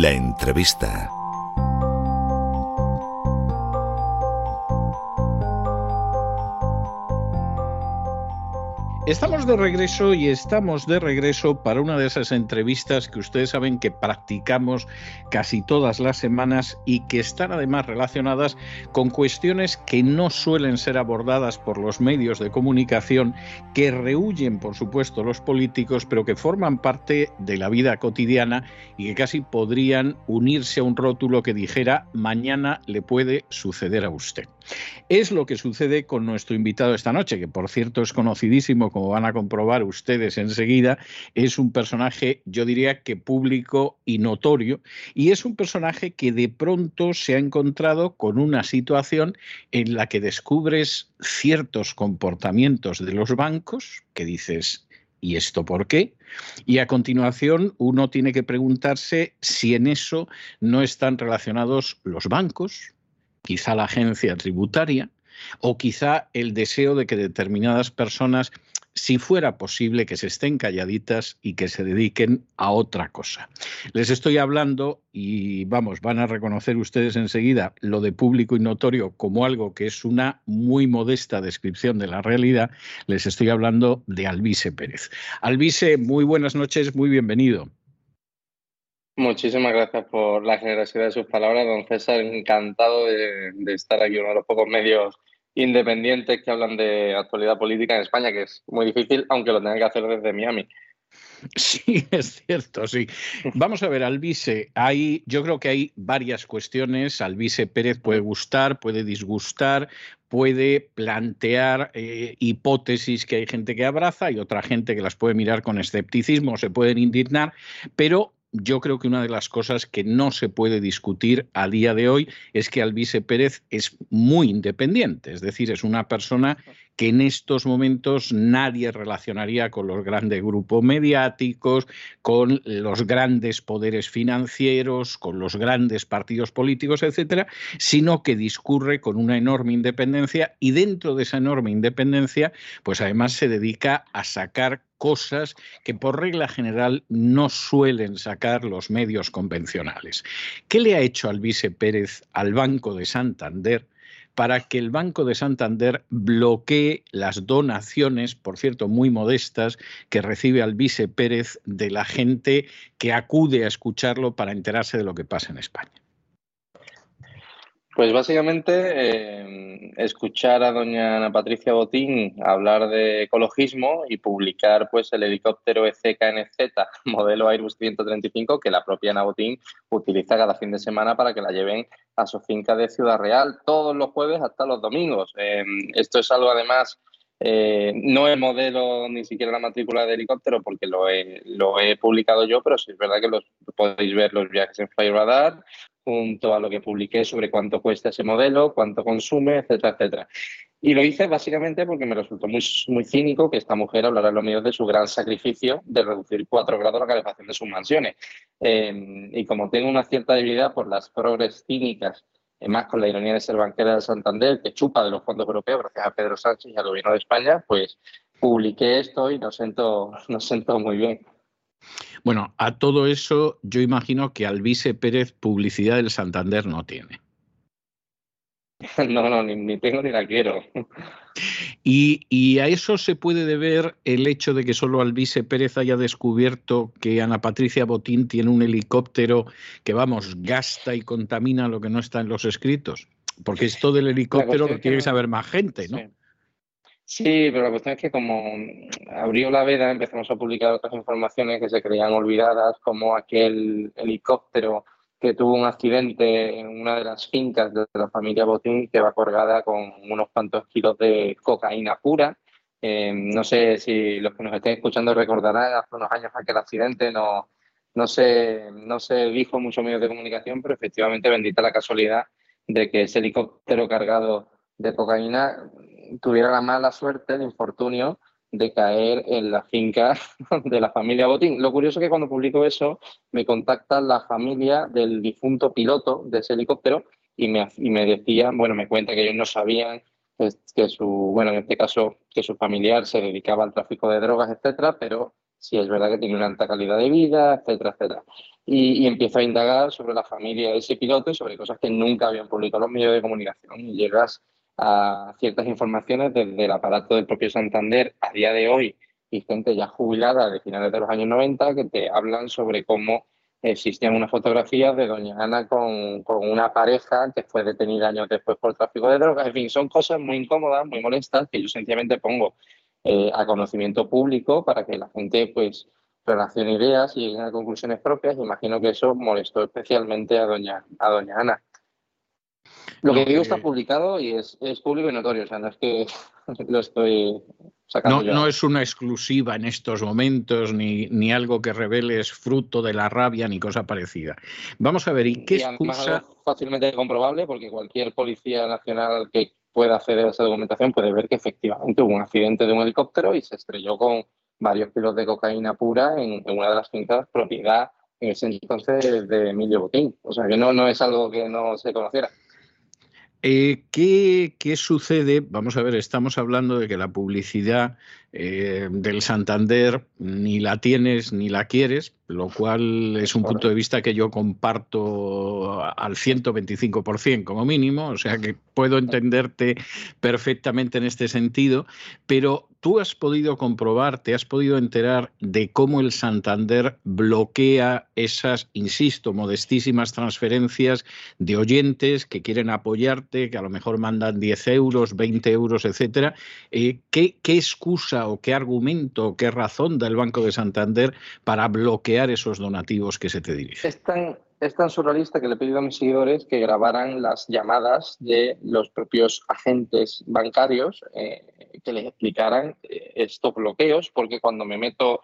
La entrevista. Estamos de regreso y estamos de regreso para una de esas entrevistas que ustedes saben que practicamos casi todas las semanas y que están además relacionadas con cuestiones que no suelen ser abordadas por los medios de comunicación, que rehuyen, por supuesto, los políticos, pero que forman parte de la vida cotidiana y que casi podrían unirse a un rótulo que dijera mañana le puede suceder a usted. Es lo que sucede con nuestro invitado esta noche, que por cierto es conocidísimo como van a comprobar ustedes enseguida, es un personaje, yo diría que público y notorio, y es un personaje que de pronto se ha encontrado con una situación en la que descubres ciertos comportamientos de los bancos que dices, ¿Y esto por qué? Y a continuación uno tiene que preguntarse si en eso no están relacionados los bancos, quizá la agencia tributaria, o quizá el deseo de que determinadas personas si fuera posible que se estén calladitas y que se dediquen a otra cosa. Les estoy hablando y vamos, van a reconocer ustedes enseguida lo de público y notorio como algo que es una muy modesta descripción de la realidad. Les estoy hablando de Alvise Pérez. Alvise, muy buenas noches, muy bienvenido. Muchísimas gracias por la generosidad de sus palabras, don César. Encantado de, de estar aquí, uno de los pocos medios independientes que hablan de actualidad política en España, que es muy difícil, aunque lo tengan que hacer desde Miami. Sí, es cierto, sí. Vamos a ver, Alvise, hay, yo creo que hay varias cuestiones. Alvise Pérez puede gustar, puede disgustar, puede plantear eh, hipótesis que hay gente que abraza y otra gente que las puede mirar con escepticismo, se pueden indignar, pero yo creo que una de las cosas que no se puede discutir a día de hoy es que Alvise Pérez es muy independiente, es decir, es una persona que en estos momentos nadie relacionaría con los grandes grupos mediáticos, con los grandes poderes financieros, con los grandes partidos políticos, etcétera, sino que discurre con una enorme independencia y dentro de esa enorme independencia, pues además se dedica a sacar cosas que por regla general no suelen sacar los medios convencionales. ¿Qué le ha hecho Alvise Pérez al Banco de Santander? para que el Banco de Santander bloquee las donaciones, por cierto, muy modestas, que recibe Alvise Pérez de la gente que acude a escucharlo para enterarse de lo que pasa en España. Pues básicamente eh, escuchar a doña Ana Patricia Botín hablar de ecologismo y publicar pues el helicóptero ECKNZ modelo Airbus 135 que la propia Ana Botín utiliza cada fin de semana para que la lleven a su finca de Ciudad Real todos los jueves hasta los domingos. Eh, esto es algo además eh, no el modelo ni siquiera la matrícula de helicóptero porque lo he, lo he publicado yo, pero sí es verdad que los, podéis ver los viajes en Flyradar junto a lo que publiqué sobre cuánto cuesta ese modelo, cuánto consume, etcétera, etcétera. Y lo hice básicamente porque me resultó muy, muy cínico que esta mujer hablara en los medios de su gran sacrificio de reducir cuatro grados la calefacción de sus mansiones. Eh, y como tengo una cierta debilidad por las progres cínicas, más con la ironía de ser banquera de Santander, que chupa de los fondos europeos gracias a Pedro Sánchez y al gobierno de España, pues publiqué esto y nos siento, nos siento muy bien. Bueno, a todo eso yo imagino que Alvise Pérez publicidad del Santander no tiene. No, no, ni, tengo ni la quiero. Y, a eso se puede deber el hecho de que solo Alvise Pérez haya descubierto que Ana Patricia Botín tiene un helicóptero que, vamos, gasta y contamina lo que no está en los escritos. Porque esto del helicóptero lo tiene que saber más gente, ¿no? Sí, pero la cuestión es que como abrió la veda empezamos a publicar otras informaciones que se creían olvidadas, como aquel helicóptero que tuvo un accidente en una de las fincas de la familia Botín que va colgada con unos cuantos kilos de cocaína pura. Eh, no sé si los que nos estén escuchando recordarán, hace unos años aquel accidente no, no, se, no se dijo en muchos medios de comunicación, pero efectivamente bendita la casualidad de que ese helicóptero cargado de cocaína tuviera la mala suerte, el infortunio de caer en la finca de la familia Botín. Lo curioso es que cuando publico eso me contacta la familia del difunto piloto de ese helicóptero y me, y me decían, bueno, me cuenta que ellos no sabían que su, bueno, en este caso, que su familiar se dedicaba al tráfico de drogas, etcétera, pero sí es verdad que tiene una alta calidad de vida, etcétera, etcétera. Y, y empiezo a indagar sobre la familia de ese piloto y sobre cosas que nunca habían publicado los medios de comunicación. Y llegas a ciertas informaciones desde el aparato del propio Santander a día de hoy y gente ya jubilada de finales de los años 90 que te hablan sobre cómo existían unas fotografías de doña Ana con, con, una pareja que fue detenida años después por tráfico de drogas. En fin, son cosas muy incómodas, muy molestas, que yo sencillamente pongo eh, a conocimiento público para que la gente pues relacione ideas y llegue a conclusiones propias. Imagino que eso molestó especialmente a doña, a doña Ana. Lo que digo está publicado y es, público y notorio, o sea, no es que lo estoy sacando. No, no es una exclusiva en estos momentos, ni, ni algo que reveles fruto de la rabia, ni cosa parecida. Vamos a ver, ¿y qué excusa? fácilmente comprobable, porque cualquier policía nacional que pueda acceder a esa documentación puede ver que efectivamente hubo un accidente de un helicóptero y se estrelló con varios kilos de cocaína pura en, en una de las fincas propiedad en ese entonces de Emilio Botín. O sea, que no, no es algo que no se conociera. Eh, ¿qué, ¿qué, sucede? Vamos a ver, estamos hablando de que la publicidad eh, del Santander ni la tienes ni la quieres, lo cual es un punto de vista que yo comparto al 125% como mínimo, o sea que puedo entenderte perfectamente en este sentido, pero tú has podido comprobar, te has podido enterar de cómo el Santander bloquea esas, insisto, modestísimas transferencias de oyentes que quieren apoyarte, que a lo mejor mandan 10 euros, 20 euros, etcétera. Eh, ¿qué, ¿Qué excusa o qué argumento o qué razón da el Banco de Santander para bloquear esos donativos que se te dirigen? Es tan, es tan surrealista que le he pedido a mis seguidores que grabaran las llamadas de los propios agentes bancarios eh, que les explicaran eh, estos bloqueos, porque cuando me meto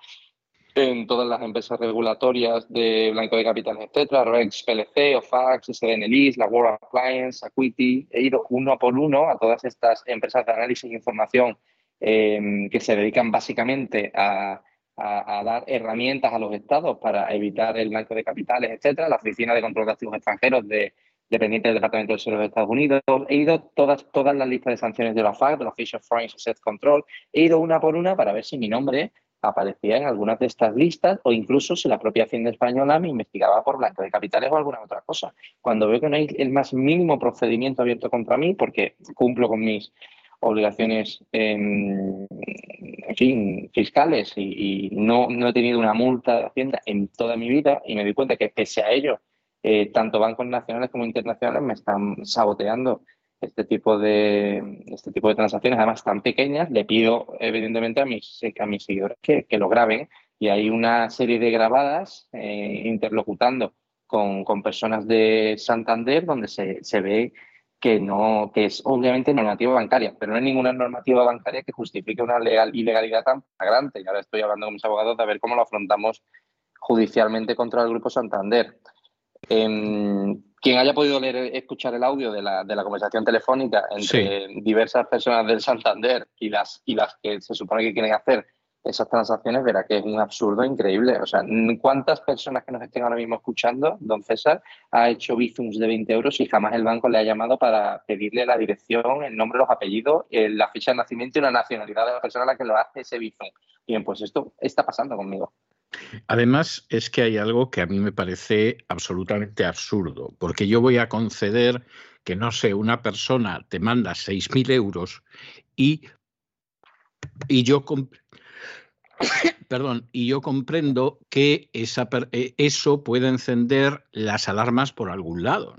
en todas las empresas regulatorias de blanco de capitales, etcétera, Rex, PLC, OFAX, SDNLIS, la World Appliance, Acuity. He ido uno por uno a todas estas empresas de análisis de información eh, que se dedican básicamente a, dar herramientas a los estados para evitar el blanco de capitales, etcétera. La Oficina de Control de Activos Extranjeros de, dependiente del Departamento de Seguros de Estados Unidos. He ido todas, todas las listas de sanciones de la FAC, de la Official Foreign Asset Control. He ido una por una para ver si mi nombre aparecía en algunas de estas listas o incluso si la propia Hacienda Española me investigaba por blanco de capitales o alguna otra cosa. Cuando veo que no hay el más mínimo procedimiento abierto contra mí, porque cumplo con mis obligaciones en, fin, fiscales y, no, no, he tenido una multa de Hacienda en toda mi vida y me di cuenta que pese a ello, eh, tanto bancos nacionales como internacionales me están saboteando este tipo de este tipo de transacciones, además tan pequeñas, le pido evidentemente a mis, a mis seguidores que, lo graben y hay una serie de grabadas eh, interlocutando con, con, personas de Santander donde se, se, ve que no que es obviamente normativa bancaria, pero no hay ninguna normativa bancaria que justifique una legal, ilegalidad tan flagrante. Y ahora estoy hablando con mis abogados de ver cómo lo afrontamos judicialmente contra el Grupo Santander. Em, quien haya podido leer, escuchar el audio de la, de la conversación telefónica entre diversas personas del Santander y las, y las que se supone que quieren hacer esas transacciones, verá que es un absurdo increíble. O sea, ¿cuántas personas que nos estén ahora mismo escuchando, don César, ha hecho bizums de 20 euros y jamás el banco le ha llamado para pedirle la dirección, el nombre, los apellidos, la fecha de nacimiento y la nacionalidad de la persona a la que lo hace ese bizum? Bien, pues esto está pasando conmigo. Además, es que hay algo que a mí me parece absolutamente absurdo, porque yo voy a conceder que, no sé, una persona te manda 6.000 euros y, y yo... Perdón, y yo comprendo que esa, eh, eso puede encender las alarmas por algún lado.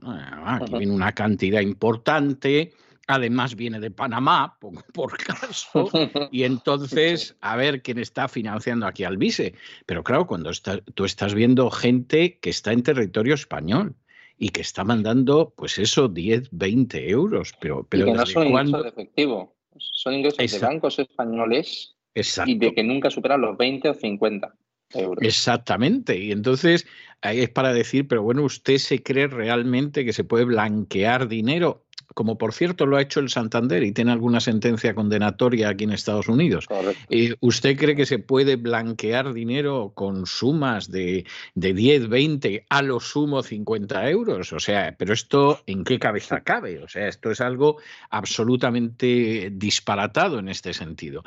Aquí viene una cantidad importante, Además viene de Panamá, por, caso, y entonces a ver quién está financiando aquí al Vise. Pero claro, cuando tú estás viendo gente que está en territorio español y que está mandando, pues eso, 10, 20 euros. Pero, pero y que no son ingresos de efectivo, son ingresos de bancos españoles y de que nunca superan los 20 o 50. Euros. Exactamente. Y entonces ahí es para decir, pero bueno, ¿usted se cree realmente que se puede blanquear dinero? Como por cierto lo ha hecho el Santander y tiene alguna sentencia condenatoria aquí en Estados Unidos. Eh, ¿Usted cree que se puede blanquear dinero con sumas de, de 10, 20, a lo sumo 50 euros? O sea, pero esto en qué cabeza cabe? O sea, esto es algo absolutamente disparatado en este sentido.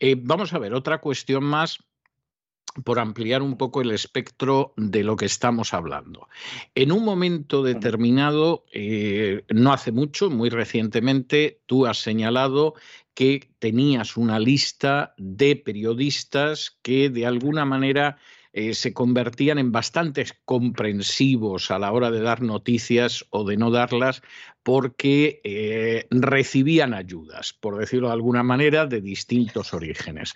Eh, vamos a ver, otra cuestión más por ampliar un poco el espectro de lo que estamos hablando. En un momento determinado, eh, no hace mucho, muy recientemente, tú has señalado que tenías una lista de periodistas que de alguna manera eh, se convertían en bastante comprensivos a la hora de dar noticias o de no darlas porque eh, recibían ayudas, por decirlo de alguna manera, de distintos orígenes.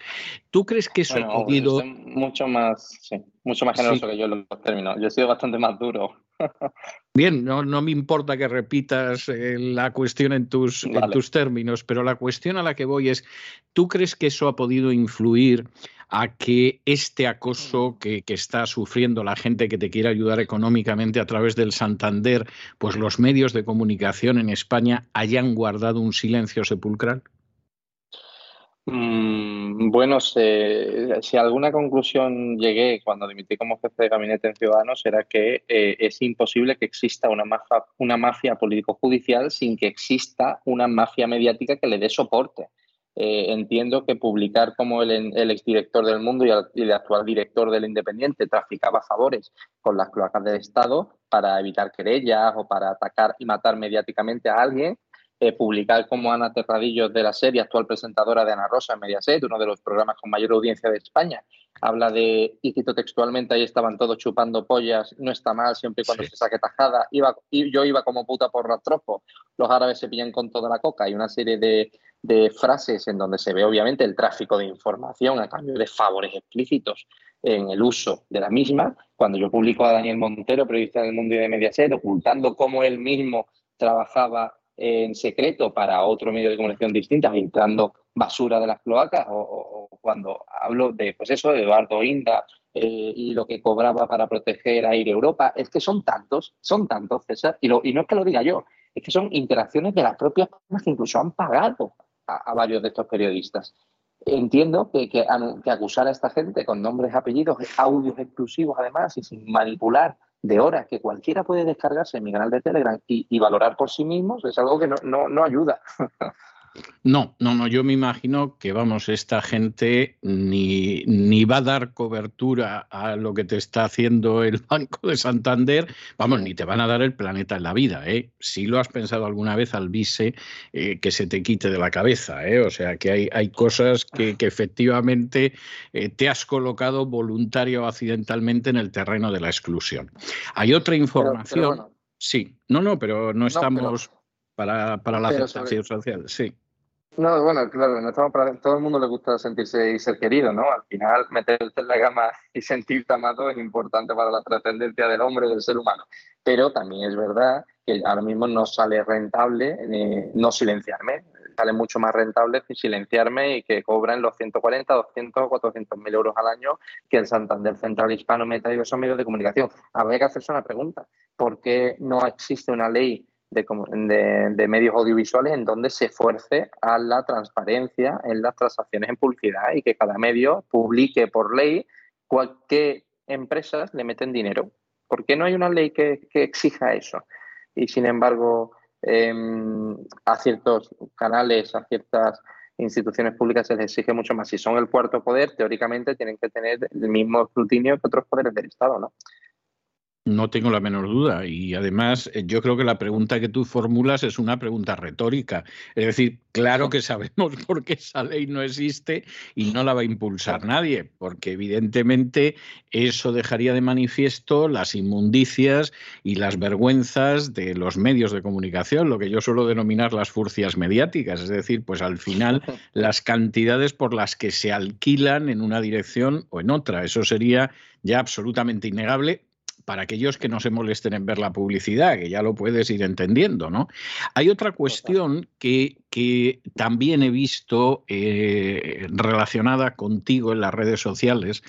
¿Tú crees que eso ha podido...? Mucho más, sí, mucho más generoso que yo los términos. Yo he sido bastante más duro. Bien, no, no, me importa que repitas eh, la cuestión en tus, en tus términos, pero la cuestión a la que voy es, ¿tú crees que eso ha podido influir a que este acoso que, está sufriendo la gente que te quiere ayudar económicamente a través del Santander, pues los medios de comunicación en España hayan guardado un silencio sepulcral? Mm, bueno, si alguna conclusión llegué cuando dimití como jefe de gabinete en Ciudadanos era que eh, es imposible que exista una mafia, una mafia político-judicial sin que exista una mafia mediática que le dé soporte. Eh, entiendo que publicar como el, el exdirector del mundo y el, actual director del Independiente traficaba favores con las cloacas del Estado para evitar querellas o para atacar y matar mediáticamente a alguien, eh, publicar como Ana Terradillos de la serie, actual presentadora de Ana Rosa en Mediaset, uno de los programas con mayor audiencia de España, habla de, y cito textualmente, ahí estaban todos chupando pollas, no está mal siempre y cuando se saque tajada, iba, y yo iba como puta por rastropo, los árabes se pillan con toda la coca. Y una serie de, de frases en donde se ve obviamente el tráfico de información a cambio de favores explícitos en el uso de la misma. Cuando yo publico a Daniel Montero, periodista del mundo y de Mediaset, ocultando cómo él mismo trabajaba en secreto para otro medio de comunicación distinta, filtrando basura de las cloacas, o, cuando hablo de, pues eso, Eduardo Inda eh, y lo que cobraba para proteger a Aire Europa, es que son tantos, son tantos, César, y, lo, y no es que lo diga yo, es que son interacciones de las propias personas que incluso han pagado a, varios de estos periodistas. Entiendo que, que, acusar a esta gente con nombres, apellidos, audios exclusivos además y sin manipular de horas que cualquiera puede descargarse en mi canal de Telegram y, valorar por sí mismos es algo que no, no, no ayuda. No, no, no, yo me imagino que, vamos, esta gente ni, ni, va a dar cobertura a lo que te está haciendo el Banco de Santander, vamos, ni te van a dar el planeta en la vida, ¿eh? Si lo has pensado alguna vez, Alvise, eh, que se te quite de la cabeza, ¿eh? O sea, que hay, hay cosas que, efectivamente eh, te has colocado voluntario o accidentalmente en el terreno de la exclusión. Hay otra información... Sí, no, no, pero no estamos para, para la aceptación social, sí. No, bueno, claro, no estamos para, todo el mundo le gusta sentirse y ser querido, ¿no? Al final, meterte en la gama y sentirte amado es importante para la trascendencia del hombre, del ser humano. Pero también es verdad que ahora mismo no sale rentable eh, no silenciarme. Sale mucho más rentable silenciarme y que cobren los 140, 200, 400 mil euros al año que el Santander Central Hispano meta y esos medios de comunicación. Habría que hacerse una pregunta. ¿Por qué no existe una ley de, medios audiovisuales en donde se esfuerce a la transparencia en las transacciones en publicidad y que cada medio publique por ley qué empresas le meten dinero. ¿Por qué no hay una ley que, exija eso? Y sin embargo, em, a ciertos canales, a ciertas instituciones públicas se les exige mucho más. Si son el cuarto poder, teóricamente tienen que tener el mismo escrutinio que otros poderes del Estado, ¿no? No tengo la menor duda. Y además, eh, yo creo que la pregunta que tú formulas es una pregunta retórica. Es decir, claro que sabemos por qué esa ley no existe y no la va a impulsar nadie, porque evidentemente eso dejaría de manifiesto las inmundicias y las vergüenzas de los medios de comunicación, lo que yo suelo denominar las furcias mediáticas. Es decir, pues al final las cantidades por las que se alquilan en una dirección o en otra. Eso sería ya absolutamente innegable para aquellos que no se molesten en ver la publicidad, que ya lo puedes ir entendiendo, ¿no? Hay otra cuestión que, que también he visto eh, relacionada contigo en las redes sociales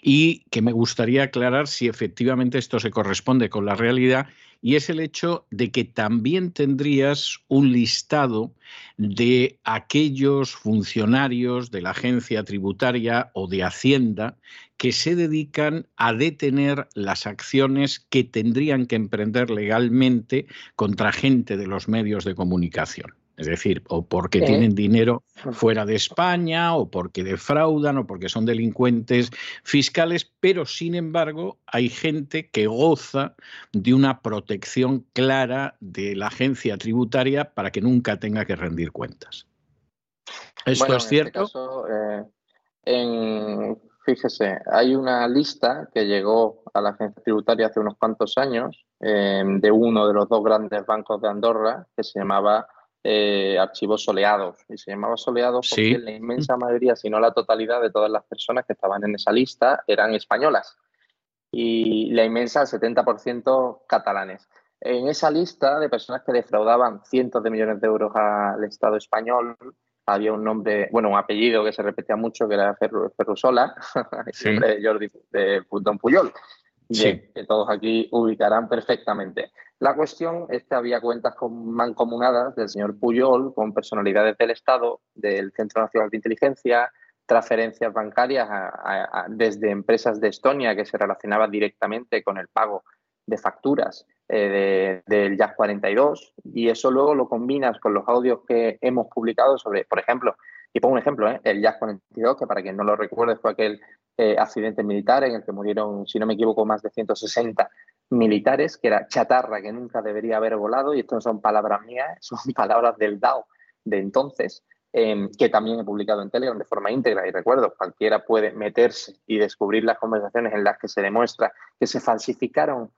y que me gustaría aclarar si efectivamente esto se corresponde con la realidad y es el hecho de que también tendrías un listado de aquellos funcionarios de la agencia tributaria o de Hacienda que se dedican a detener las acciones que tendrían que emprender legalmente contra gente de los medios de comunicación. Es decir, o porque tienen dinero fuera de España, o porque defraudan, o porque son delincuentes fiscales, pero sin embargo hay gente que goza de una protección clara de la agencia tributaria para que nunca tenga que rendir cuentas. ¿Esto es este cierto? Eh, fíjese, hay una lista que llegó a la agencia tributaria hace unos cuantos años eh, de uno de los dos grandes bancos de Andorra que se llamaba eh, archivos soleados. Y se llamaba soleados porque la inmensa mayoría, si no la totalidad de todas las personas que estaban en esa lista eran españolas. Y la inmensa, 70% catalanes. En esa lista de personas que defraudaban cientos de millones de euros al Estado español, había un nombre, bueno, un apellido que se repetía mucho, que era Ferrusola, el nombre de Jordi de Don Puyol, que todos aquí ubicarán perfectamente. La cuestión es que había cuentas mancomunadas del señor Puyol con personalidades del Estado, del Centro Nacional de Inteligencia, transferencias bancarias desde empresas de Estonia que se relacionaban directamente con el pago de facturas eh, del JAS 42 y eso luego lo combinas con los audios que hemos publicado sobre, por ejemplo, y pongo un ejemplo, ¿eh? el JAS 42, que para quien no lo recuerde fue aquel eh, accidente militar en el que murieron, si no me equivoco, más de 160 militares, que era chatarra que nunca debería haber volado, y esto no son palabras mías, son palabras del DAO de entonces, em, que también he publicado en Telegram de forma íntegra. Y recuerdo, cualquiera puede meterse y descubrir las conversaciones en las que se demuestra que se falsificaron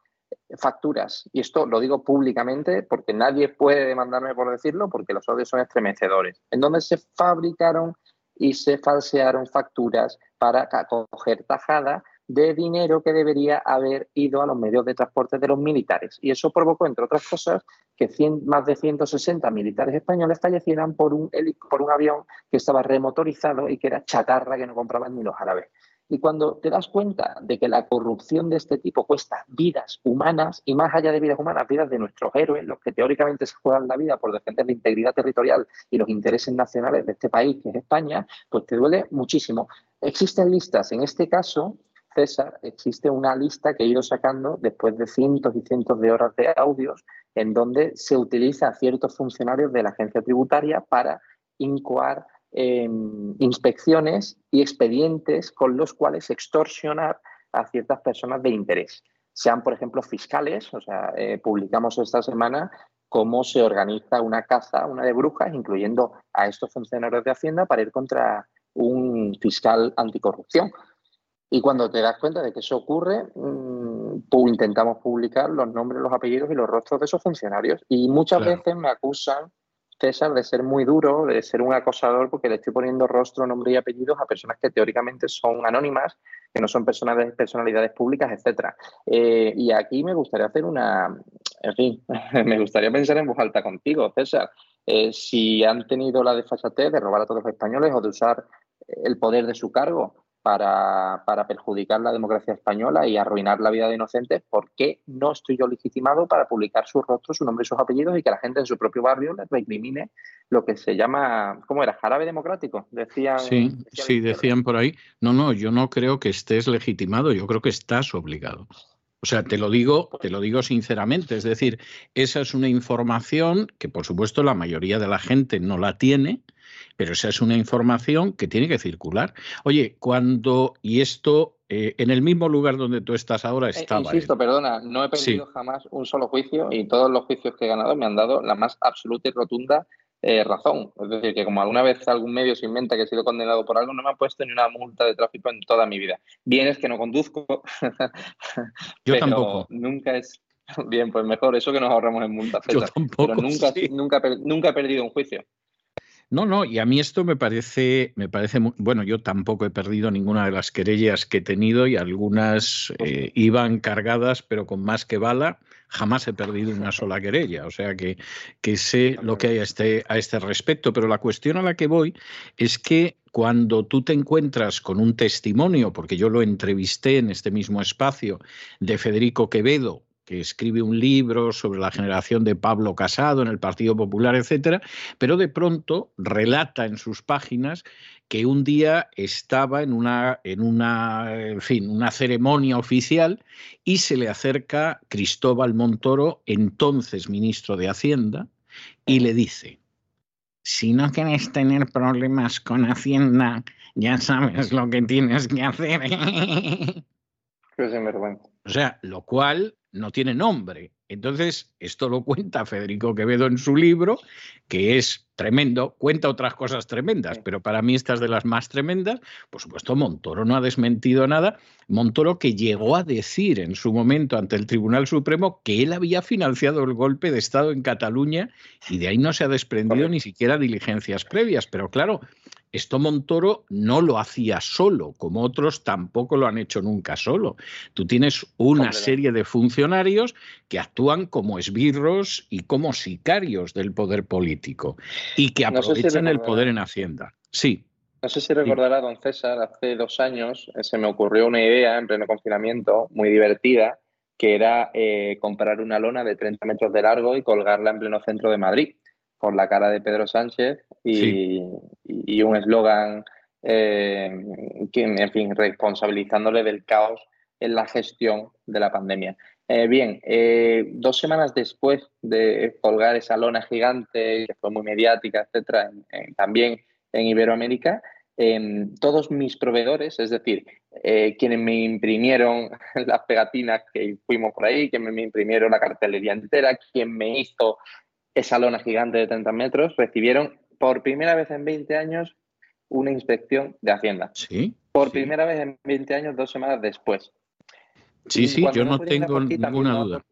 facturas, y esto lo digo públicamente porque nadie puede demandarme por decirlo porque los audios son estremecedores, en donde se fabricaron y se falsearon facturas para coger tajada de dinero que debería haber ido a los medios de transporte de los militares. Y eso provocó, entre otras cosas, que más de 160 militares españoles fallecieran por un, por un avión que estaba remotorizado y que era chatarra que no compraban ni los árabes. Y cuando te das cuenta de que la corrupción de este tipo cuesta vidas humanas y más allá de vidas humanas, vidas de nuestros héroes, los que teóricamente se juegan la vida por defender la integridad territorial y los intereses nacionales de este país, que es España, pues te duele muchísimo. Existen listas, en este caso, César, existe una lista que he ido sacando después de cientos y cientos de horas de audios en donde se utiliza a ciertos funcionarios de la agencia tributaria para incoar em, inspecciones y expedientes con los cuales extorsionar a ciertas personas de interés. Sean, por ejemplo, fiscales, o sea, eh, publicamos esta semana cómo se organiza una caza, una de brujas, incluyendo a estos funcionarios de Hacienda para ir contra un fiscal anticorrupción. Y cuando te das cuenta de que eso ocurre, mm, intentamos publicar los nombres, los apellidos y los rostros de esos funcionarios. Y muchas veces me acusan, César, de ser muy duro, de ser un acosador, porque le estoy poniendo rostro, nombre y apellidos a personas que teóricamente son anónimas, que no son personas, personalidades públicas, etc. Eh, y aquí me gustaría hacer una, en fin, me gustaría pensar en voz alta contigo, César. Eh, si han tenido la desfachatez de robar a todos los españoles o de usar el poder de su cargo para, perjudicar la democracia española y arruinar la vida de inocentes, ¿por qué no estoy yo legitimado para publicar sus rostros, su nombre y sus apellidos y que la gente en su propio barrio les recrimine lo que se llama, ¿cómo era? Jarabe democrático, decían. Sí, sí, decían por ahí. No, no, yo no creo que estés legitimado, yo creo que estás obligado. O sea, te lo digo, te lo digo sinceramente, es decir, esa es una información que por supuesto la mayoría de la gente no la tiene, pero esa es una información que tiene que circular. Oye, cuando, y esto eh, en el mismo lugar donde tú estás ahora eh, estaba. insisto, perdona, no he perdido jamás un solo juicio y todos los juicios que he ganado me han dado la más absoluta y rotunda eh, razón. Es decir, que como alguna vez algún medio se inventa que he sido condenado por algo, no me ha puesto ni una multa de tráfico en toda mi vida. Bien es que no conduzco. Yo tampoco. Nunca es. Bien, pues mejor eso que nos ahorramos en multas. Yo tampoco. Pero nunca, nunca, nunca he perdido un juicio. No, no, y a mí esto me parece, me parece muy, bueno, yo tampoco he perdido ninguna de las querellas que he tenido y algunas eh, iban cargadas, pero con más que bala, jamás he perdido una sola querella. O sea que, que sé lo que hay a este, a este respecto. Pero la cuestión a la que voy es que cuando tú te encuentras con un testimonio, porque yo lo entrevisté en este mismo espacio, de Federico Quevedo, que escribe un libro sobre la generación de Pablo Casado en el Partido Popular, etcétera, pero de pronto relata en sus páginas que un día estaba en una, en una, en fin, una ceremonia oficial y se le acerca Cristóbal Montoro, entonces ministro de Hacienda, y le dice: si no quieres tener problemas con Hacienda, ya sabes lo que tienes que hacer. O sea, lo cual no tiene nombre. Entonces, esto lo cuenta Federico Quevedo en su libro, que es tremendo, cuenta otras cosas tremendas, pero para mí estas de las más tremendas, por supuesto, Montoro no ha desmentido nada. Montoro que llegó a decir en su momento ante el Tribunal Supremo que él había financiado el golpe de Estado en Cataluña y de ahí no se ha desprendido ni siquiera diligencias previas. Pero claro, esto Montoro no lo hacía solo, como otros tampoco lo han hecho nunca solo. Tú tienes una serie de funcionarios que actúan como esbirros y como sicarios del poder político y que aprovechan el poder en Hacienda. Sí. No sé si recordará, don César, hace dos años eh, se me ocurrió una idea en pleno confinamiento muy divertida, que era eh, comprar una lona de 30 metros de largo y colgarla en pleno centro de Madrid con la cara de Pedro Sánchez y, un eslogan, eh, en fin, responsabilizándole del caos en la gestión de la pandemia. Eh, bien, eh, dos semanas después de colgar esa lona gigante, que fue muy mediática, etcétera, también en Iberoamérica, em, todos mis proveedores, es decir, quienes me imprimieron las pegatinas que fuimos por ahí, quienes me imprimieron la cartelería entera, quien me hizo esa lona gigante de 30 metros, recibieron por primera vez en 20 años una inspección de Hacienda. Sí. Por primera vez en 20 años, dos semanas después. Sí, sí, yo no tengo ninguna duda.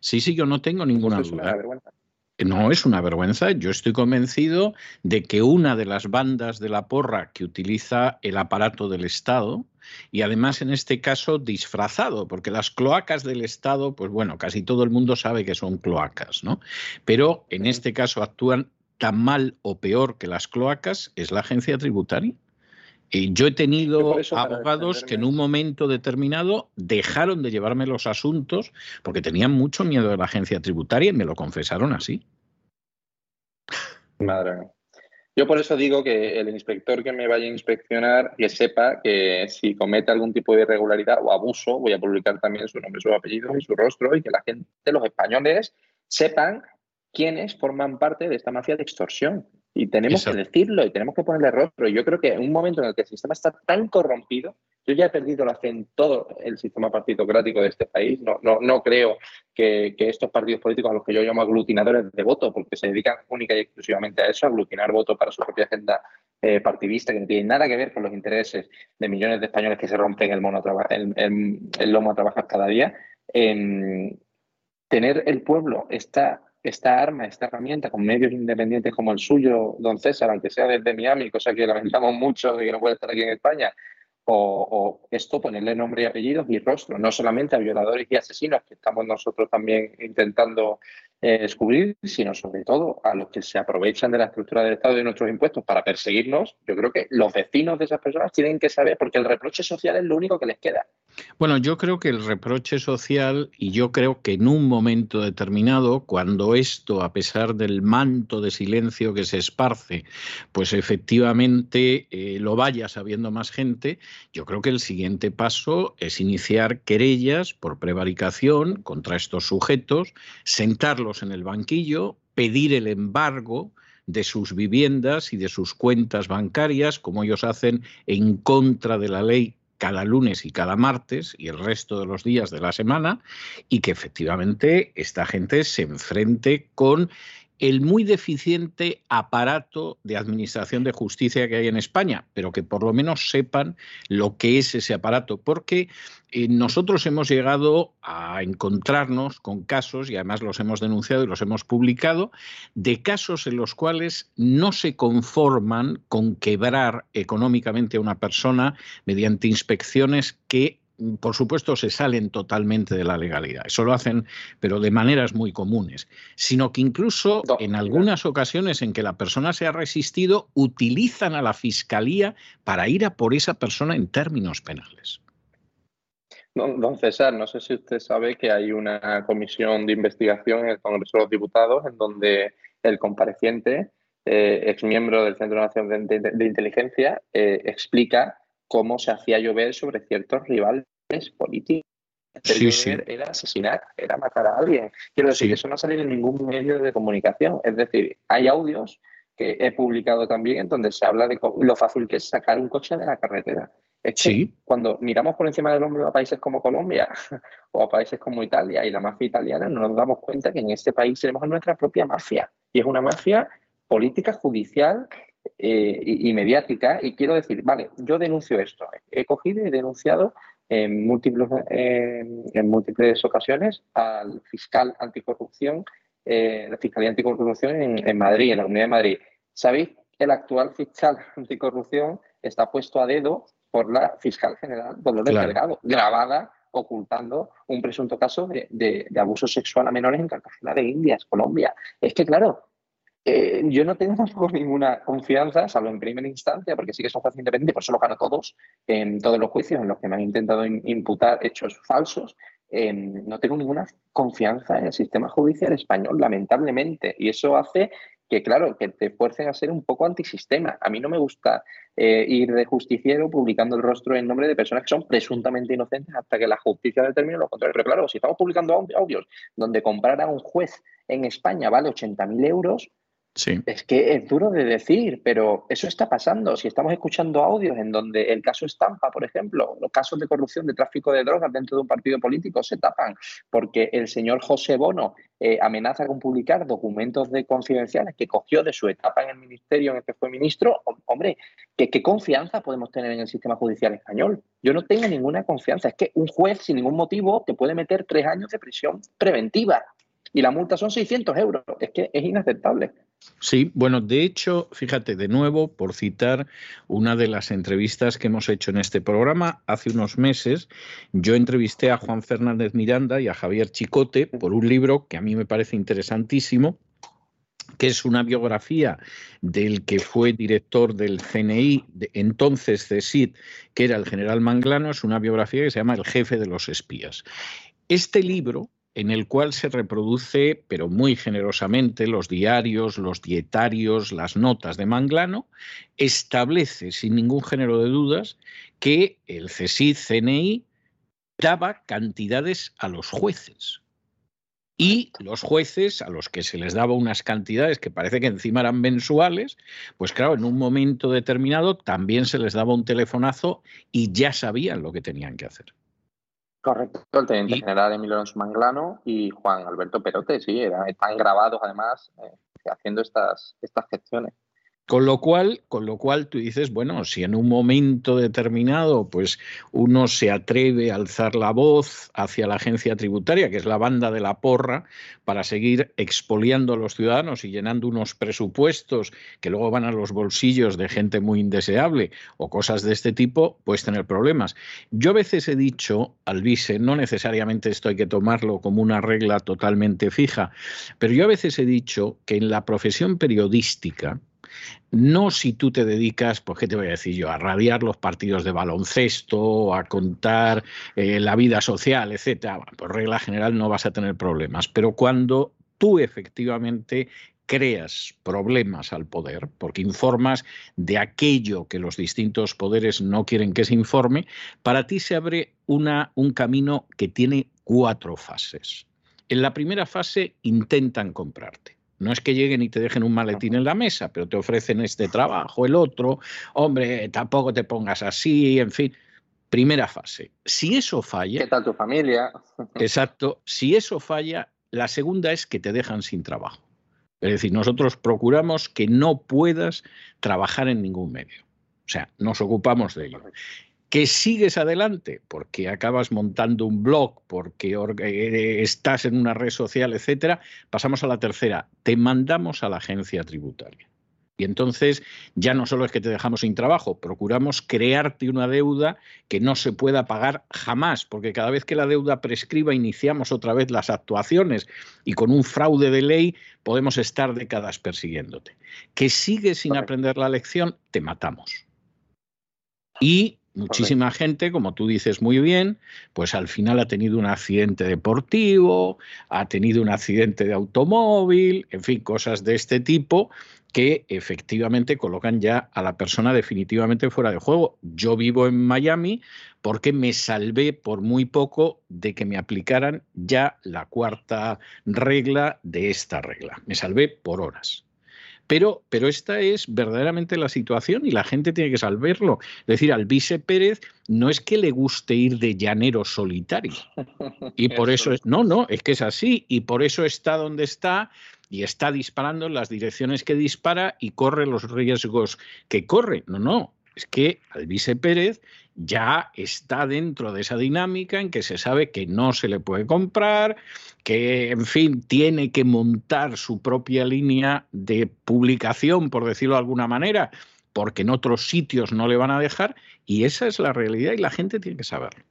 Sí, sí, yo no tengo ninguna duda. No es una vergüenza. Yo estoy convencido de que una de las bandas de la porra que utiliza el aparato del Estado, y además en este caso disfrazado, porque las cloacas del Estado, pues bueno, casi todo el mundo sabe que son cloacas, ¿no? Pero en este caso actúan tan mal o peor que las cloacas, es la agencia tributaria. Y yo he tenido abogados que en un momento determinado dejaron de llevarme los asuntos porque tenían mucho miedo de la agencia tributaria y me lo confesaron así. Madre mía. Yo por eso digo que el inspector que me vaya a inspeccionar, que sepa que si comete algún tipo de irregularidad o abuso, voy a publicar también su nombre, su apellido y su rostro y que la gente, los españoles, sepan quiénes forman parte de esta mafia de extorsión. Y tenemos que decirlo y tenemos que ponerle rostro. Yo creo que en un momento en el que el sistema está tan corrompido, yo ya he perdido la fe en todo el sistema partidocrático de este país. No, no, no creo que, estos partidos políticos, a los que yo llamo aglutinadores de voto, porque se dedican única y exclusivamente a eso, a aglutinar votos para su propia agenda eh, partidista, que no tiene nada que ver con los intereses de millones de españoles que se rompen el, mono el, el, lomo a trabajar cada día. tener el pueblo esta, esta arma, esta herramienta con medios independientes como el suyo, don César, aunque sea desde Miami, cosa que lamentamos mucho de que no puede estar aquí en España, o, esto ponerle nombre y apellidos y rostro, no solamente a violadores y asesinos que estamos nosotros también intentando eh, descubrir, sino sobre todo a los que se aprovechan de la estructura del Estado y de nuestros impuestos para perseguirnos. Yo creo que los vecinos de esas personas tienen que saber, porque el reproche social es lo único que les queda. Bueno, yo creo que el reproche social, y yo creo que en un momento determinado, cuando esto, a pesar del manto de silencio que se esparce, pues efectivamente eh, lo vaya sabiendo más gente, yo creo que el siguiente paso es iniciar querellas por prevaricación contra estos sujetos, sentarlos en el banquillo, pedir el embargo de sus viviendas y de sus cuentas bancarias, como ellos hacen en contra de la ley cada lunes y cada martes y el resto de los días de la semana, y que efectivamente esta gente se enfrente con el muy deficiente aparato de administración de justicia que hay en España, pero que por lo menos sepan lo que es ese aparato, porque eh, nosotros hemos llegado a encontrarnos con casos, y además los hemos denunciado y los hemos publicado, de casos en los cuales no se conforman con quebrar económicamente a una persona mediante inspecciones que por supuesto, se salen totalmente de la legalidad. Eso lo hacen, pero de maneras muy comunes. Sino que incluso en algunas ocasiones en que la persona se ha resistido, utilizan a la fiscalía para ir a por esa persona en términos penales. Don, César, no sé si usted sabe que hay una comisión de investigación en el Congreso de los Diputados en donde el compareciente, eh, ex miembro del Centro Nacional de, Inteligencia, eh, explica cómo se hacía llover sobre ciertos rivales políticos. Sí, sí. Era asesinar, era matar a alguien. Quiero decir, eso no ha salido en ningún medio de comunicación. Es decir, hay audios que he publicado también en donde se habla de lo fácil que es sacar un coche de la carretera. Es que cuando miramos por encima del hombro a países como Colombia o a países como Italia y la mafia italiana, no nos damos cuenta que en este país tenemos nuestra propia mafia. Y es una mafia política, judicial eh, y, mediática. Y quiero decir, vale, yo denuncio esto. He cogido y denunciado en múltiples, en múltiples ocasiones al fiscal anticorrupción, eh, la Fiscalía Anticorrupción en, Madrid, en la Comunidad de Madrid. ¿Sabéis? El actual fiscal anticorrupción está puesto a dedo por la fiscal general Dolores Delgado, grabada ocultando un presunto caso de, de, abuso sexual a menores en Cartagena de Indias, Colombia. Es que, claro, eh, yo no tengo ninguna confianza, salvo en primera instancia, porque sí que son jueces independientes, por eso lo gano todos, en todos los juicios en los que me han intentado imputar hechos falsos. no tengo ninguna confianza en el sistema judicial español, lamentablemente. Y eso hace que, claro, que te fuercen a ser un poco antisistema. A mí no me gusta eh, ir de justiciero publicando el rostro en nombre de personas que son presuntamente inocentes hasta que la justicia determine lo contrario. Pero claro, si estamos publicando audios donde comprar a un juez en España vale 80.000 euros, Es que es duro de decir, pero eso está pasando. Si estamos escuchando audios en donde el caso Estampa, por ejemplo, los casos de corrupción, de tráfico de drogas dentro de un partido político se tapan porque el señor José Bono eh, amenaza con publicar documentos de confidenciales que cogió de su etapa en el ministerio en el que fue ministro. Hombre, ¿qué, ¿qué confianza podemos tener en el sistema judicial español? Yo no tengo ninguna confianza. Es que un juez sin ningún motivo te puede meter tres años de prisión preventiva y la multa son 600 euros. Es que es inaceptable. Sí, bueno, de hecho, fíjate, de nuevo, por citar una de las entrevistas que hemos hecho en este programa, hace unos meses yo entrevisté a Juan Fernández Miranda y a Javier Chicote por un libro que a mí me parece interesantísimo, que es una biografía del que fue director del CNI, de, entonces CSID, que era el general Manglano, es una biografía que se llama El jefe de los espías. Este libro en el cual se reproduce, pero muy generosamente, los diarios, los dietarios, las notas de Manglano, establece sin ningún género de dudas que el CSIC CNI daba cantidades a los jueces. Y los jueces, a los que se les daba unas cantidades que parece que encima eran mensuales, pues claro, en un momento determinado también se les daba un telefonazo y ya sabían lo que tenían que hacer. Correcto, el teniente general Emilio Alonso Manglano y Juan Alberto Perote, sí, están grabados además eh, haciendo estas, estas gestiones. Con lo cual, con lo cual tú dices, bueno, si en un momento determinado, pues uno se atreve a alzar la voz hacia la agencia tributaria, que es la banda de la porra, para seguir expoliando a los ciudadanos y llenando unos presupuestos que luego van a los bolsillos de gente muy indeseable o cosas de este tipo, puedes tener problemas. Yo a veces he dicho al vice, no necesariamente esto hay que tomarlo como una regla totalmente fija, pero yo a veces he dicho que en la profesión periodística, no si tú te dedicas, pues qué te voy a decir yo, a radiar los partidos de baloncesto, a contar eh, la vida social, etcétera. por regla general no vas a tener problemas. Pero cuando tú efectivamente creas problemas al poder, porque informas de aquello que los distintos poderes no quieren que se informe, para ti se abre una, un camino que tiene cuatro fases. En la primera fase intentan comprarte. No es que lleguen y te dejen un maletín en la mesa, pero te ofrecen este trabajo, el otro, hombre, tampoco te pongas así, en fin. Primera fase. Si eso falla. ¿Qué tal tu familia? Exacto. Si eso falla, la segunda es que te dejan sin trabajo. Es decir, nosotros procuramos que no puedas trabajar en ningún medio. O sea, nos ocupamos de ello que sigues adelante porque acabas montando un blog, porque eh, estás en una red social, etcétera, pasamos a la tercera, te mandamos a la agencia tributaria. Y entonces ya no solo es que te dejamos sin trabajo, procuramos crearte una deuda que no se pueda pagar jamás, porque cada vez que la deuda prescriba iniciamos otra vez las actuaciones y con un fraude de ley podemos estar décadas persiguiéndote. Que sigues sin aprender la lección, te matamos. Y Muchísima gente, como tú dices muy bien, pues al final ha tenido un accidente deportivo, ha tenido un accidente de automóvil, en fin, cosas de este tipo que efectivamente colocan ya a la persona definitivamente fuera de juego. Yo vivo en Miami porque me salvé por muy poco de que me aplicaran ya la cuarta regla de esta regla. Me salvé por horas. Pero, pero esta es verdaderamente la situación y la gente tiene que saberlo. Es decir, al vice Pérez no es que le guste ir de llanero solitario. Y por eso es, no, no, es que es así. Y por eso está donde está y está disparando en las direcciones que dispara y corre los riesgos que corre. No, no, es que Alvise Pérez ya está dentro de esa dinámica en que se sabe que no se le puede comprar, que, en fin, tiene que montar su propia línea de publicación, por decirlo de alguna manera, porque en otros sitios no le van a dejar, y esa es la realidad y la gente tiene que saberlo.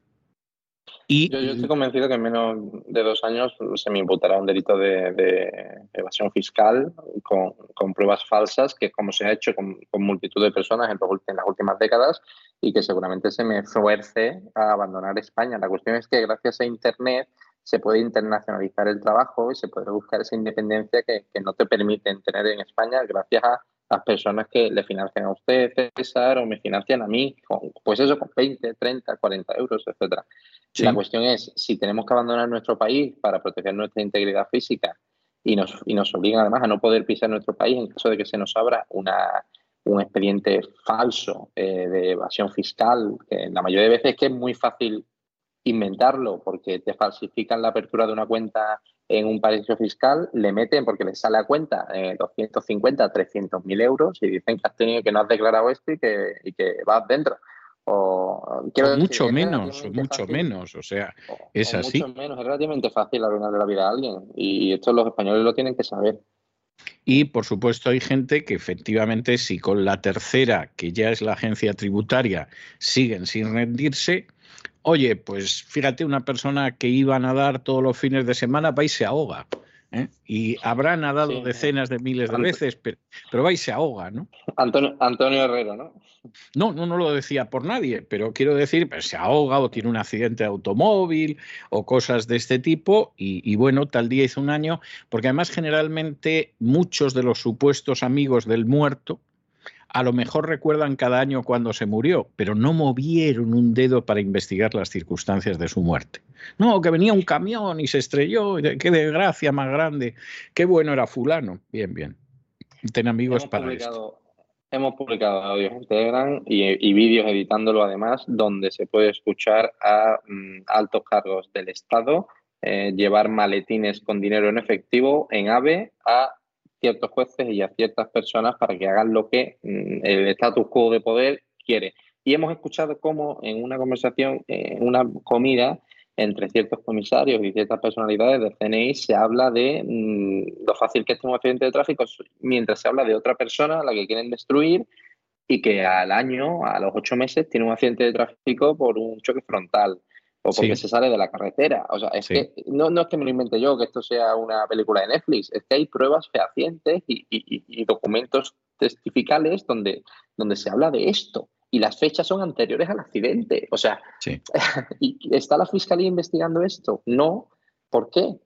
Yo, estoy convencido que en menos de dos años se me imputará un delito de, evasión fiscal con, pruebas falsas, que es como se ha hecho con, multitud de personas en, en, las últimas décadas y que seguramente se me fuerce a abandonar España. La cuestión es que gracias a Internet se puede internacionalizar el trabajo y se puede buscar esa independencia que, que no te permiten tener en España gracias a las personas que le financian a usted, César, o me financian a mí, pues eso, con 20, 30, 40 euros, etcétera. La cuestión es, si tenemos que abandonar nuestro país para proteger nuestra integridad física y nos, y nos obligan además a no poder pisar nuestro país en caso de que se nos abra una, un expediente falso eh, de evasión fiscal, que la mayoría de veces es que es muy fácil inventarlo porque te falsifican la apertura de una cuenta en un paraíso fiscal, le meten porque les sale a cuenta eh, 250, 300 mil euros y dicen que has tenido que no has declarado esto y que, y que vas dentro. O, mucho menos, o mucho menos, o sea, es así. Mucho menos, es relativamente fácil arruinarle la vida a alguien y esto los españoles lo tienen que saber. Y por supuesto hay gente que efectivamente si con la tercera, que ya es la agencia tributaria, siguen sin rendirse, oye, pues fíjate una persona que iba a nadar todos los fines de semana va y se ahoga. ¿eh? Y habrá nadado decenas de miles de veces, pero, pero, va y se ahoga, ¿no? Antonio, Antonio Herrero, ¿no? No, no, no lo decía por nadie, pero quiero decir, pues se ahoga o tiene un accidente de automóvil o cosas de este tipo y, y, bueno, tal día hizo un año, porque además generalmente muchos de los supuestos amigos del muerto, a lo mejor recuerdan cada año cuando se murió, pero no movieron un dedo para investigar las circunstancias de su muerte. No, que venía un camión y se estrelló, qué desgracia más grande, qué bueno era fulano. Bien, bien. Ten amigos para esto. Hemos publicado audios en Telegram y, vídeos editándolo además, donde se puede escuchar a mm, altos cargos del Estado eh, llevar maletines con dinero en efectivo en AVE a ciertos jueces y a ciertas personas para que hagan lo que mm, el status quo de poder quiere. Y hemos escuchado cómo en una conversación, en una comida entre ciertos comisarios y ciertas personalidades del CNI se habla de mm, lo fácil que es un accidente de tráfico, mientras se habla de otra persona a la que quieren destruir y que al año, a los ocho meses, tiene un accidente de tráfico por un choque frontal o porque se sale de la carretera. O sea, es que no, no es que me lo invente yo, que esto sea una película de Netflix, es que hay pruebas fehacientes y, y, documentos testificales donde, donde se habla de esto. Y las fechas son anteriores al accidente. O sea, ¿y ¿está la fiscalía investigando esto? No. ¿Por qué?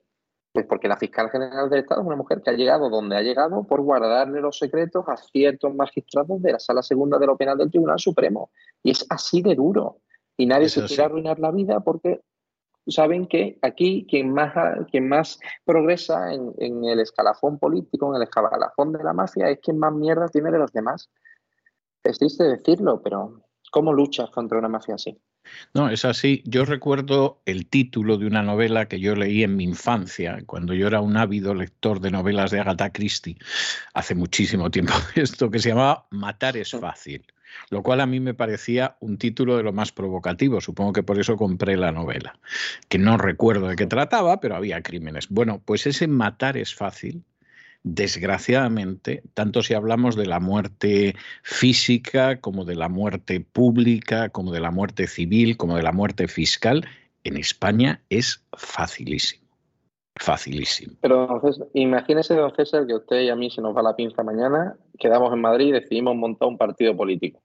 Pues porque la fiscal general del Estado es una mujer que ha llegado donde ha llegado por guardarle los secretos a ciertos magistrados de la Sala Segunda de lo Penal del Tribunal Supremo. Y es así de duro. Y nadie se quiere arruinar la vida porque saben que aquí quien más, quien más progresa en, el escalafón político, en el escalafón de la mafia, es quien más mierda tiene de los demás. Es triste decirlo, pero ¿cómo luchas contra una mafia así? No, es así. Yo recuerdo el título de una novela que yo leí en mi infancia, cuando yo era un ávido lector de novelas de Agatha Christie, hace muchísimo tiempo, esto que se llamaba Matar es fácil lo cual a mí me parecía un título de lo más provocativo. Supongo que por eso compré la novela, que no recuerdo de qué trataba, pero había crímenes. Bueno, pues ese matar es fácil. Desgraciadamente, tanto si hablamos de la muerte física como de la muerte pública, como de la muerte civil, como de la muerte fiscal, en España es facilísimo. Facilísimo. Pero entonces, imagínese, don César, que usted y a mí se nos va la pinza mañana, quedamos en Madrid y decidimos montar un partido político.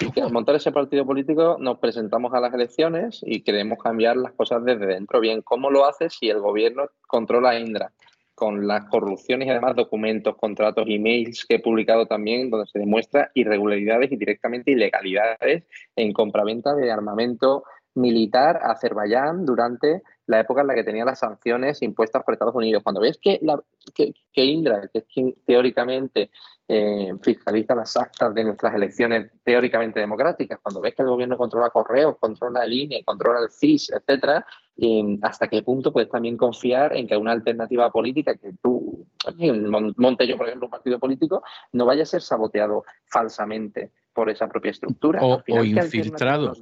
Al montar ese partido político nos presentamos a las elecciones y queremos cambiar las cosas desde dentro. Bien, ¿cómo lo hace si el gobierno controla a Indra? Con las corrupciones y además documentos, contratos, emails que he publicado también, donde se demuestra irregularidades y directamente ilegalidades en compraventa de armamento militar a Azerbaiyán durante la época en la que tenía las sanciones impuestas por Estados Unidos. Cuando ves que, la, que, Indra, que es quien teóricamente eh, fiscaliza las actas de nuestras elecciones teóricamente democráticas, cuando ves que el gobierno controla correos, controla el INE, controla el CIS, etcétera, hasta qué punto puedes también confiar en que una alternativa política que tú, monte yo, por ejemplo, un partido político, no vaya a ser saboteado falsamente por esa propia estructura. O, infiltrado.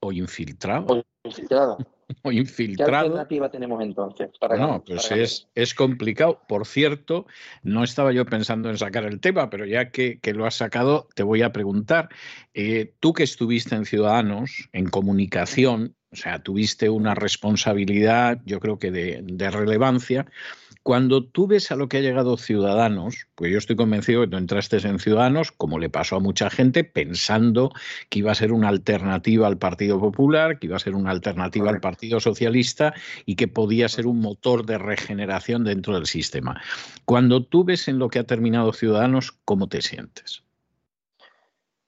O infiltrado. O infiltrado. o infiltrado. ¿Qué alternativa tenemos entonces? no, pues es, es, complicado. Por cierto, no estaba yo pensando en sacar el tema, pero ya que, lo has sacado, te voy a preguntar. Eh, tú que estuviste en Ciudadanos, en comunicación, o sea, tuviste una responsabilidad, yo creo que de, de relevancia. Cuando tú ves a lo que ha llegado Ciudadanos, pues yo estoy convencido que tú entraste en Ciudadanos, como le pasó a mucha gente, pensando que iba a ser una alternativa al Partido Popular, que iba a ser una alternativa al Partido Socialista y que podía ser un motor de regeneración dentro del sistema. Cuando tú ves en lo que ha terminado Ciudadanos, ¿cómo te sientes?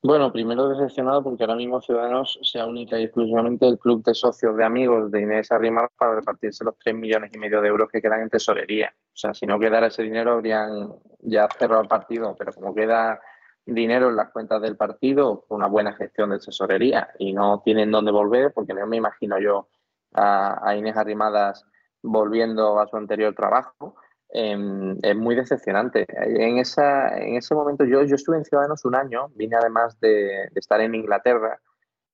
Bueno, primero decepcionado porque ahora mismo Ciudadanos sea única y exclusivamente el club de socios de amigos de Inés Arrimadas para repartirse los 3 millones y medio de euros que quedan en tesorería. O sea, si no quedara ese dinero habrían ya cerrado el partido, pero como queda dinero en las cuentas del partido, una buena gestión de tesorería. Y no tienen dónde volver, porque no me imagino yo a, a Inés Arrimadas volviendo a su anterior trabajo, Em, es muy decepcionante. En, esa, en ese momento yo, yo estuve en Ciudadanos un año, vine además de, estar en Inglaterra,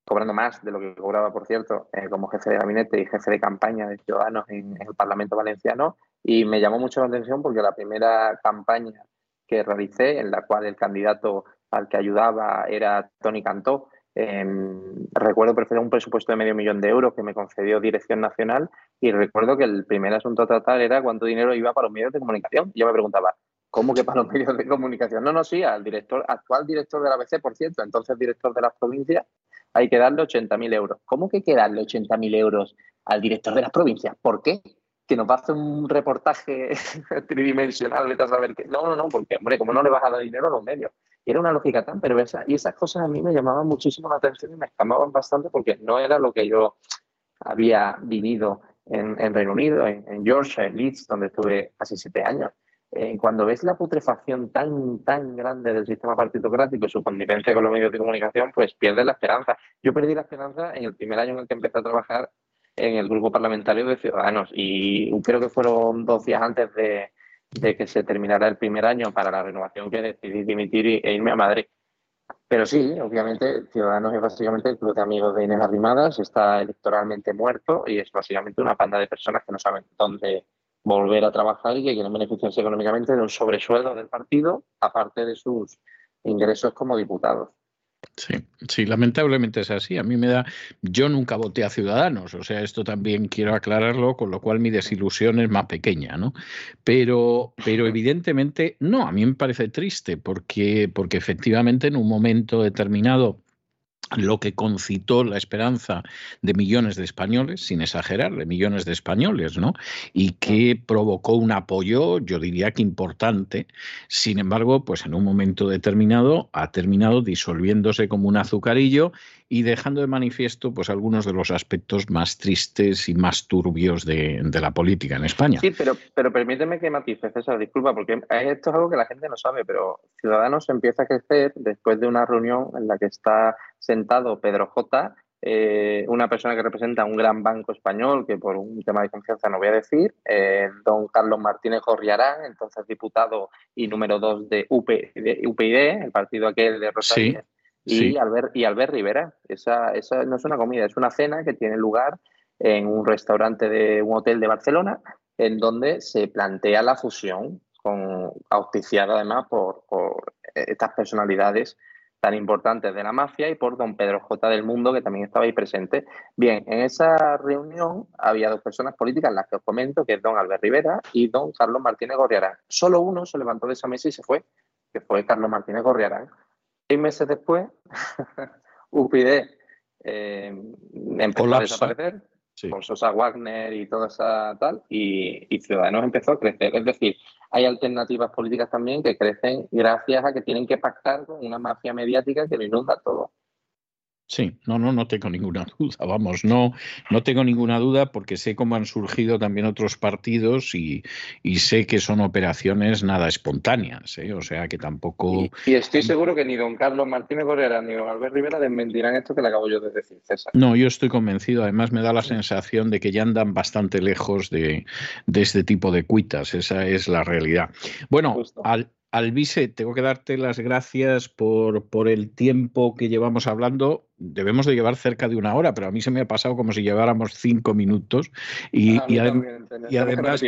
cobrando más de lo que cobraba, por cierto, eh, como jefe de gabinete y jefe de campaña de Ciudadanos en, el Parlamento Valenciano, y me llamó mucho la atención porque la primera campaña que realicé, en la cual el candidato al que ayudaba era Tony Cantó, Em, recuerdo perfectamente un presupuesto de medio millón de euros que me concedió Dirección Nacional y recuerdo que el primer asunto a tratar era cuánto dinero iba para los medios de comunicación. yo me preguntaba, ¿cómo que para los medios de comunicación? No, no, sí, al director, actual director de la ABC, por cierto, entonces director de las provincias, hay que darle 80.000 euros. ¿Cómo que hay que darle 80.000 euros al director de las provincias? ¿Por qué? que nos va a hacer un reportaje tridimensional, vete a saber qué. No, no, no, porque, hombre, ¿cómo no le vas a dar dinero a los medios? Era una lógica tan perversa y esas cosas a mí me llamaban muchísimo la atención y me escamaban bastante porque no era lo que yo había vivido en, Reino Unido, en, en, Yorkshire, en Leeds, donde estuve casi siete años. Eh, cuando ves la putrefacción tan, tan grande del sistema partitocrático y su connivencia con los medios de comunicación, pues pierdes la esperanza. Yo perdí la esperanza en el primer año en el que empecé a trabajar en el grupo parlamentario de Ciudadanos y creo que fueron dos días antes de, de que se terminara el primer año para la renovación que decidí dimitir e irme a Madrid. Pero sí, obviamente, Ciudadanos es básicamente el club de amigos de Inés Arrimadas, está electoralmente muerto y es básicamente una panda de personas que no saben dónde volver a trabajar y que quieren beneficiarse económicamente de un sobresueldo del partido, aparte de sus ingresos como diputados. Sí, sí, lamentablemente es así. A mí me da, yo nunca voté a Ciudadanos, o sea, esto también quiero aclararlo, con lo cual mi desilusión es más pequeña, ¿no? Pero, pero evidentemente no, a mí me parece triste porque, porque efectivamente en un momento determinado lo que concitó la esperanza de millones de españoles, sin exagerar, de millones de españoles, ¿no? Y que provocó un apoyo, yo diría que importante. Sin embargo, pues en un momento determinado ha terminado disolviéndose como un azucarillo y dejando de manifiesto pues algunos de los aspectos más tristes y más turbios de, la política en España. Sí, pero, pero permíteme que matice, César, disculpa, porque esto es algo que la gente no sabe, pero Ciudadanos empieza a crecer después de una reunión en la que está sentado Pedro J., eh, una persona que representa un gran banco español, que por un tema de confianza no voy a decir, eh, don Carlos Martínez Gorriarán, entonces diputado y número dos de, UPyD, el partido aquel de Rosario, y, Albert, y Albert Rivera. Esa, esa no es una comida, es una cena que tiene lugar en un restaurante de un hotel de Barcelona, en donde se plantea la fusión, con, auspiciada además por, por estas personalidades tan importantes de la mafia y por don Pedro J. del Mundo, que también estaba ahí presente. Bien, en esa reunión había dos personas políticas, las que os comento, que es don Albert Rivera y don Carlos Martínez Gorriarán. Solo uno se levantó de esa mesa y se fue, que fue Carlos Martínez Gorriarán. Seis meses después, UPyD eh, empezó a desaparecer con Sosa Wagner y toda esa tal, y, y, Ciudadanos empezó a crecer. Es decir, hay alternativas políticas también que crecen gracias a que tienen que pactar con una mafia mediática que lo inunda todo. Sí, no, no, no tengo ninguna duda. Vamos, no, no tengo ninguna duda porque sé cómo han surgido también otros partidos y, y sé que son operaciones nada espontáneas, ¿eh? o sea que tampoco. Y, estoy seguro que ni don Carlos Martínez Correa ni don Albert Rivera desmentirán esto que le acabo yo de decir, César. No, yo estoy convencido. Además, me da la sensación de que ya andan bastante lejos de, de este tipo de cuitas. Esa es la realidad. Bueno, al, Alvise, tengo que darte las gracias por, por el tiempo que llevamos hablando debemos de llevar cerca de una hora, pero a mí se me ha pasado como si lleváramos cinco minutos. Y, además,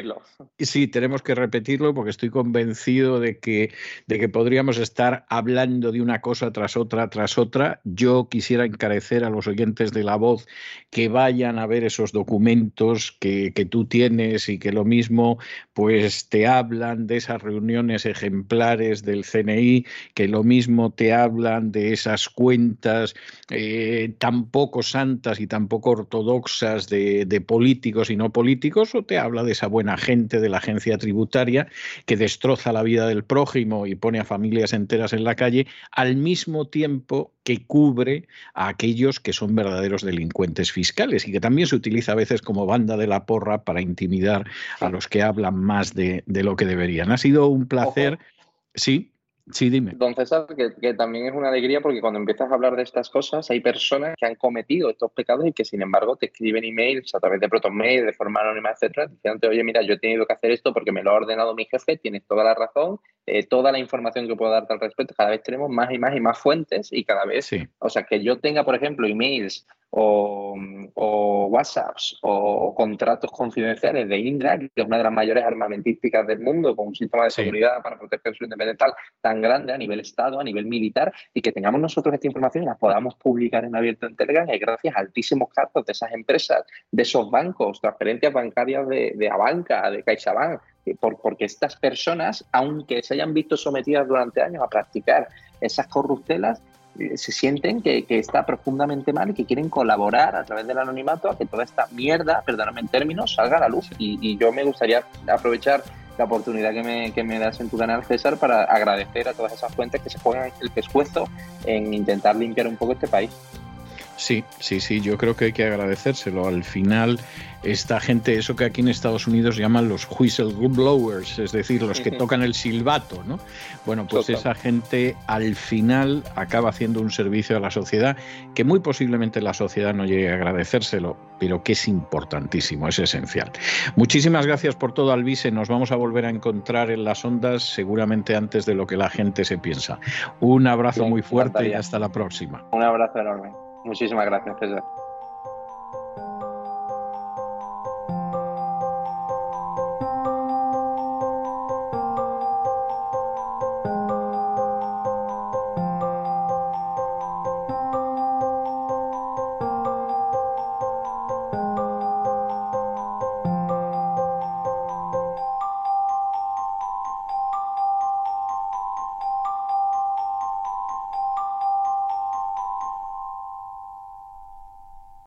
sí, tenemos que repetirlo porque estoy convencido de que, de que podríamos estar hablando de una cosa tras otra, tras otra. Yo quisiera encarecer a los oyentes de la voz que vayan a ver esos documentos que, que tú tienes y que lo mismo pues te hablan de esas reuniones ejemplares del CNI, que lo mismo te hablan de esas cuentas eh, tan poco santas y tan poco ortodoxas de, de, políticos y no políticos, o te habla de esa buena gente de la agencia tributaria que destroza la vida del prójimo y pone a familias enteras en la calle, al mismo tiempo que cubre a aquellos que son verdaderos delincuentes fiscales y que también se utiliza a veces como banda de la porra para intimidar a los que hablan más de, de lo que deberían. Ha sido un placer. Sí. Sí, dime. Don César, que, también es una alegría porque cuando empiezas a hablar de estas cosas hay personas que han cometido estos pecados y que sin embargo te escriben emails a través de ProtonMail, de forma anónima, etcétera, diciéndote, oye, mira, yo he tenido que hacer esto porque me lo ha ordenado mi jefe, tienes toda la razón, eh, toda la información que puedo darte al respecto, cada vez tenemos más y más y más fuentes y cada vez, o sea, que yo tenga, por ejemplo, emails o, o, WhatsApps o contratos confidenciales de Indra, que es una de las mayores armamentísticas del mundo, con un sistema de seguridad para proteger su independencia tan grande a nivel Estado, a nivel militar, y que tengamos nosotros esta información y la podamos publicar en abierto en Telegram, y gracias a altísimos casos de esas empresas, de esos bancos, transferencias bancarias de, de Abanca, de CaixaBank, por, porque estas personas, aunque se hayan visto sometidas durante años a practicar esas corruptelas, se sienten que, está profundamente mal y que quieren colaborar a través del anonimato a que toda esta mierda, perdóname en términos, salga a la luz. Y, yo me gustaría aprovechar la oportunidad que me, que me, das en tu canal, César, para agradecer a todas esas fuentes que se juegan el pescuezo en intentar limpiar un poco este país. Sí, sí, sí, yo creo que hay que agradecérselo. Al final, esta gente, eso que aquí en Estados Unidos llaman los whistleblowers, es decir, los que tocan el silbato, ¿no? Bueno, pues esa gente al final acaba haciendo un servicio a la sociedad que muy posiblemente la sociedad no llegue a agradecérselo, pero que es importantísimo, es esencial. Muchísimas gracias por todo, Alvise. Nos vamos a volver a encontrar en las ondas seguramente antes de lo que la gente se piensa. Un abrazo muy fuerte y hasta la próxima. Un abrazo enorme. Muchísimas gracias, César.